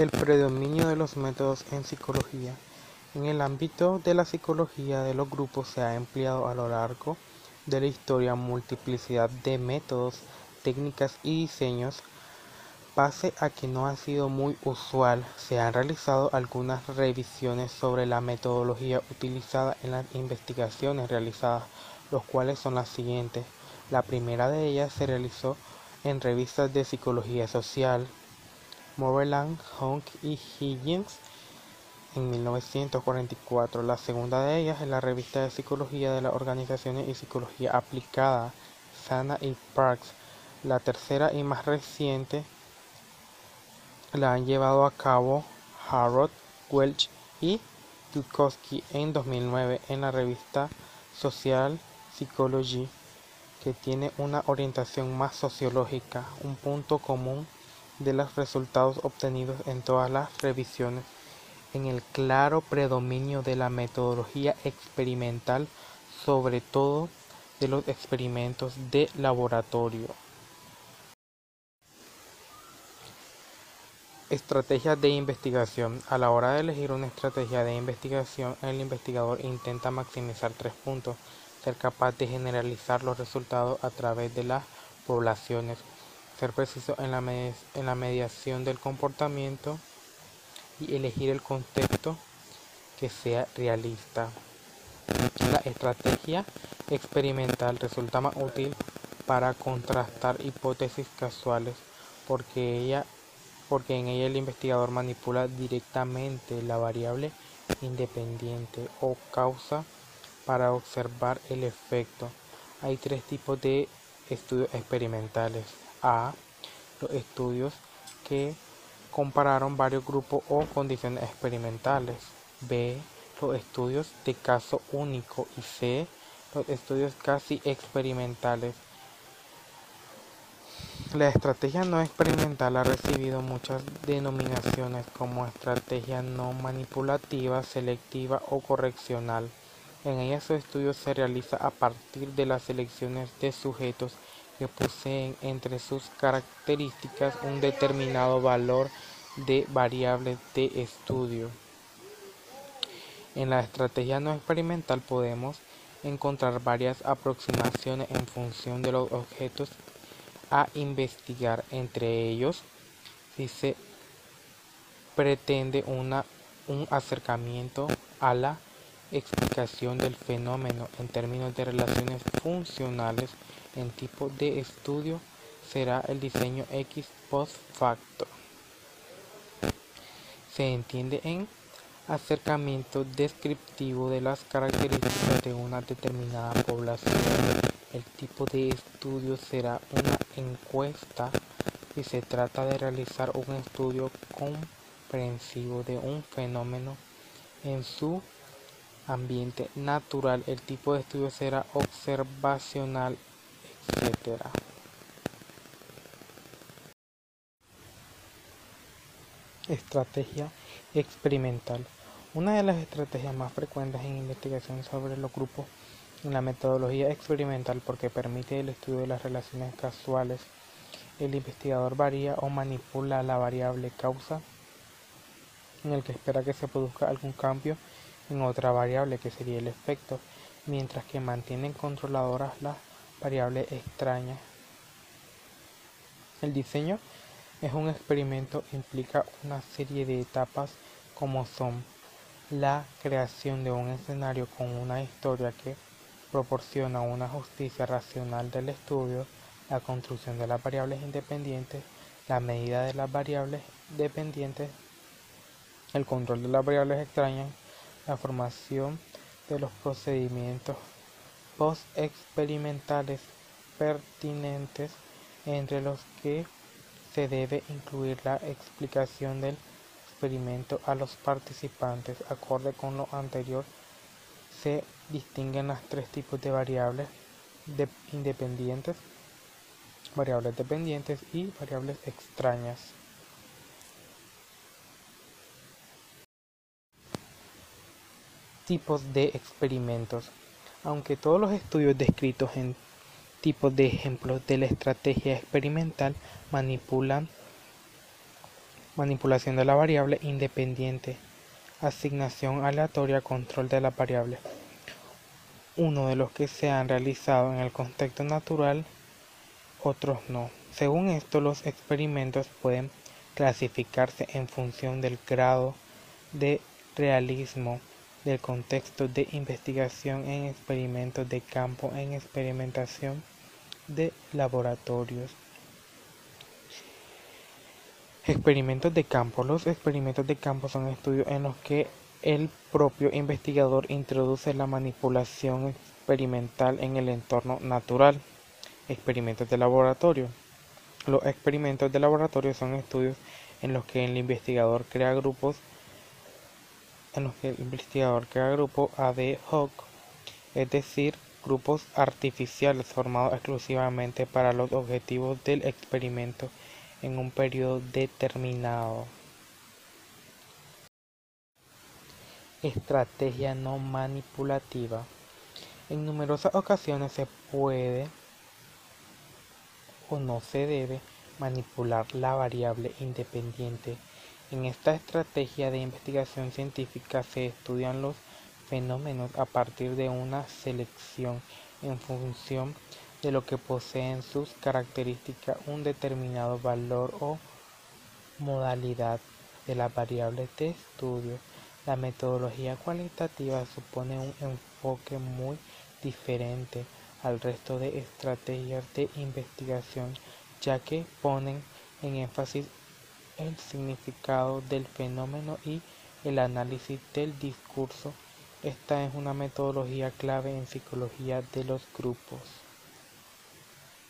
El predominio de los métodos en psicología. En el ámbito de la psicología de los grupos se ha empleado a lo largo de la historia multiplicidad de métodos, técnicas y diseños. Pase a que no ha sido muy usual, se han realizado algunas revisiones sobre la metodología utilizada en las investigaciones realizadas, los cuales son las siguientes. La primera de ellas se realizó en revistas de psicología social, Moreland, Honk y Higgins en 1944. La segunda de ellas es la revista de psicología de las organizaciones y psicología aplicada, Sana y Parks. La tercera y más reciente la han llevado a cabo Harold Welch y Dudkowski en 2009 en la revista Social Psychology, que tiene una orientación más sociológica, un punto común de los resultados obtenidos en todas las revisiones en el claro predominio de la metodología experimental, sobre todo de los experimentos de laboratorio. Estrategias de investigación. A la hora de elegir una estrategia de investigación, el investigador intenta maximizar tres puntos. Ser capaz de generalizar los resultados a través de las poblaciones, ser preciso en la, en la mediación del comportamiento y elegir el contexto que sea realista. La estrategia experimental resulta más útil para contrastar hipótesis casuales porque, ella, porque en ella el investigador manipula directamente la variable independiente o causa para observar el efecto. Hay tres tipos de estudios experimentales. A. Los estudios que compararon varios grupos o condiciones experimentales. B. Los estudios de caso único. Y C. Los estudios casi experimentales. La estrategia no experimental ha recibido muchas denominaciones como estrategia no manipulativa, selectiva o correccional. En ella su estudio se realiza a partir de las selecciones de sujetos que poseen entre sus características un determinado valor de variables de estudio. En la estrategia no experimental podemos encontrar varias aproximaciones en función de los objetos a investigar. Entre ellos, si se pretende una, un acercamiento a la explicación del fenómeno en términos de relaciones funcionales en tipo de estudio será el diseño X post facto. Se entiende en acercamiento descriptivo de las características de una determinada población. El tipo de estudio será una encuesta si se trata de realizar un estudio comprensivo de un fenómeno en su ambiente natural, el tipo de estudio será observacional, etc. Estrategia experimental. Una de las estrategias más frecuentes en investigación sobre los grupos en la metodología experimental porque permite el estudio de las relaciones casuales. El investigador varía o manipula la variable causa en el que espera que se produzca algún cambio en otra variable que sería el efecto, mientras que mantienen controladoras las variables extrañas. El diseño es un experimento implica una serie de etapas como son la creación de un escenario con una historia que proporciona una justicia racional del estudio, la construcción de las variables independientes, la medida de las variables dependientes, el control de las variables extrañas, la formación de los procedimientos post-experimentales pertinentes entre los que se debe incluir la explicación del experimento a los participantes. Acorde con lo anterior, se distinguen los tres tipos de variables independientes, variables dependientes y variables extrañas. Tipos de experimentos. Aunque todos los estudios descritos en tipos de ejemplos de la estrategia experimental manipulan manipulación de la variable independiente, asignación aleatoria, control de la variable. Uno de los que se han realizado en el contexto natural, otros no. Según esto, los experimentos pueden clasificarse en función del grado de realismo del contexto de investigación en experimentos de campo en experimentación de laboratorios. Experimentos de campo. Los experimentos de campo son estudios en los que el propio investigador introduce la manipulación experimental en el entorno natural. Experimentos de laboratorio. Los experimentos de laboratorio son estudios en los que el investigador crea grupos en los que el investigador crea grupos ad hoc, es decir, grupos artificiales formados exclusivamente para los objetivos del experimento en un periodo determinado. Estrategia no manipulativa. En numerosas ocasiones se puede o no se debe manipular la variable independiente. En esta estrategia de investigación científica se estudian los fenómenos a partir de una selección en función de lo que poseen sus características un determinado valor o modalidad de las variables de estudio. La metodología cualitativa supone un enfoque muy diferente al resto de estrategias de investigación ya que ponen en énfasis el significado del fenómeno y el análisis del discurso. Esta es una metodología clave en psicología de los grupos.